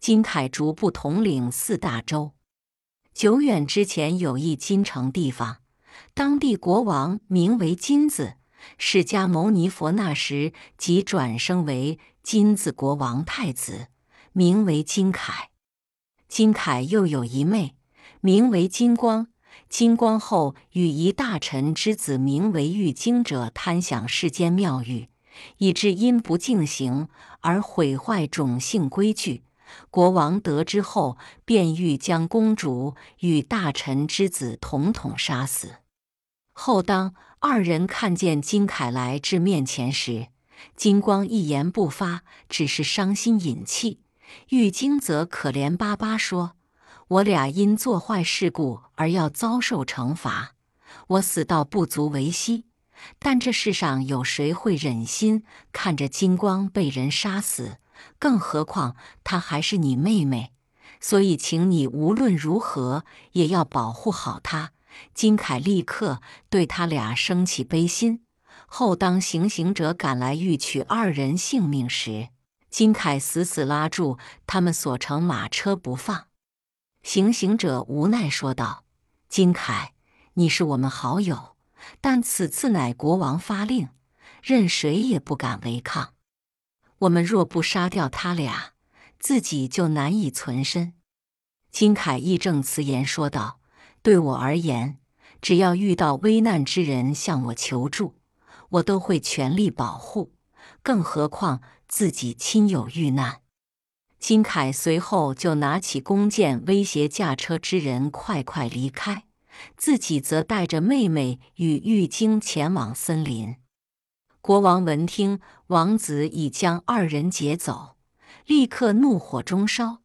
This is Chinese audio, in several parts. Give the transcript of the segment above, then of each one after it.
金凯逐步统领四大洲。久远之前有一金城地方，当地国王名为金子，释迦牟尼佛那时即转生为金子国王太子，名为金凯。金凯又有一妹，名为金光。金光后与一大臣之子名为玉京者贪享世间妙玉，以致因不敬行而毁坏种姓规矩。国王得知后，便欲将公主与大臣之子统统杀死。后当二人看见金凯来至面前时，金光一言不发，只是伤心隐气。玉京则可怜巴巴说：“我俩因做坏事故而要遭受惩罚，我死倒不足为惜。但这世上有谁会忍心看着金光被人杀死？”更何况她还是你妹妹，所以请你无论如何也要保护好她。金凯立刻对他俩生起悲心。后当行刑者赶来欲取二人性命时，金凯死死拉住他们所乘马车不放。行刑者无奈说道：“金凯，你是我们好友，但此次乃国王发令，任谁也不敢违抗。”我们若不杀掉他俩，自己就难以存身。金凯义正辞严说道：“对我而言，只要遇到危难之人向我求助，我都会全力保护。更何况自己亲友遇难。”金凯随后就拿起弓箭威胁驾车之人快快离开，自己则带着妹妹与玉京前往森林。国王闻听王子已将二人劫走，立刻怒火中烧。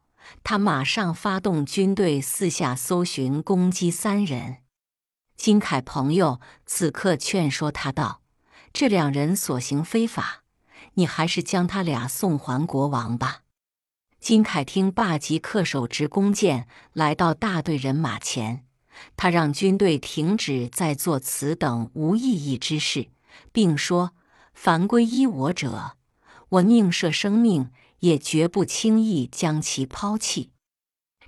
他马上发动军队四下搜寻，攻击三人。金凯朋友此刻劝说他道：“这两人所行非法，你还是将他俩送还国王吧。”金凯听罢，即恪手执弓箭来到大队人马前，他让军队停止在做此等无意义之事，并说。凡归依我者，我宁舍生命，也绝不轻易将其抛弃。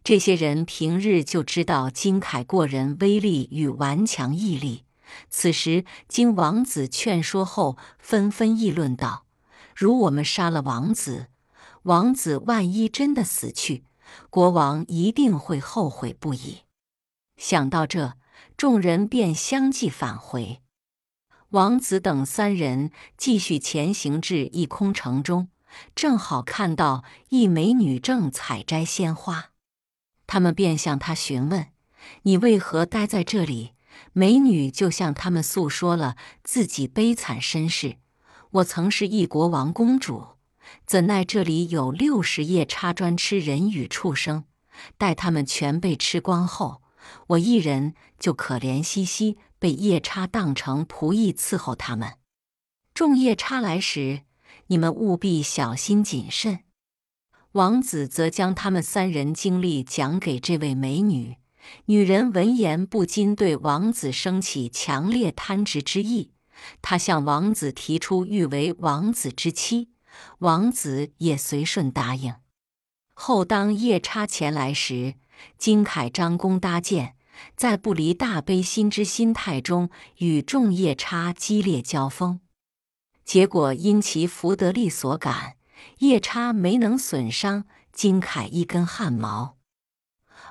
这些人平日就知道金凯过人威力与顽强毅力，此时经王子劝说后，纷纷议论道：“如我们杀了王子，王子万一真的死去，国王一定会后悔不已。”想到这，众人便相继返回。王子等三人继续前行至一空城中，正好看到一美女正采摘鲜花，他们便向她询问：“你为何待在这里？”美女就向他们诉说了自己悲惨身世：“我曾是一国王公主，怎奈这里有六十夜叉专吃人与畜生，待他们全被吃光后，我一人就可怜兮兮。”被夜叉当成仆役伺候他们，众夜叉来时，你们务必小心谨慎。王子则将他们三人经历讲给这位美女。女人闻言不禁对王子升起强烈贪执之意，她向王子提出欲为王子之妻，王子也随顺答应。后当夜叉前来时，金凯张弓搭箭。在不离大悲心之心态中，与众夜叉激烈交锋，结果因其福德力所感，夜叉没能损伤金凯一根汗毛，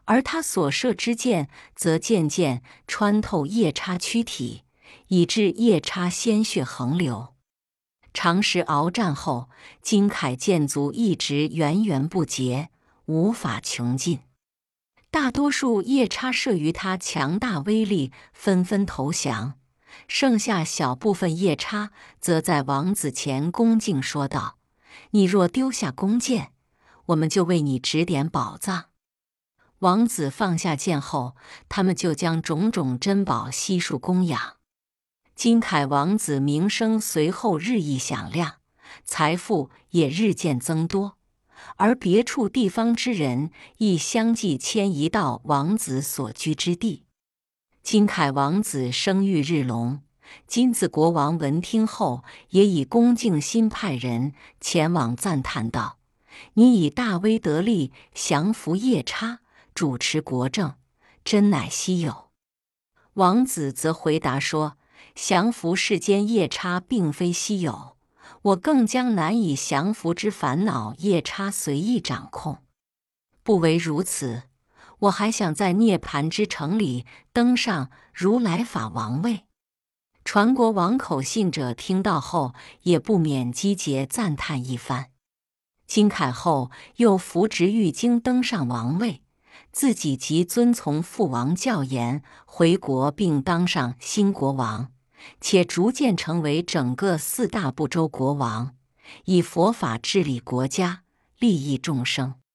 而他所射之箭则渐渐穿透夜叉躯体，以致夜叉鲜血横流。长时鏖战后，金凯箭足一直源源不竭，无法穷尽。大多数夜叉慑于他强大威力，纷纷投降。剩下小部分夜叉则在王子前恭敬说道：“你若丢下弓箭，我们就为你指点宝藏。”王子放下剑后，他们就将种种珍宝悉数供养。金凯王子名声随后日益响亮，财富也日渐增多。而别处地方之人亦相继迁移到王子所居之地。金凯王子生育日隆，金子国王闻听后，也以恭敬心派人前往赞叹道：“你以大威德力降服夜叉，主持国政，真乃稀有。”王子则回答说：“降服世间夜叉，并非稀有。我更将难以降服之烦恼夜叉随意掌控。不为如此，我还想在涅盘之城里登上如来法王位。”传国王口信者听到后，也不免击节赞叹一番。金凯后又扶植玉京登上王位，自己即遵从父王教言回国，并当上新国王，且逐渐成为整个四大部洲国王，以佛法治理国家，利益众生。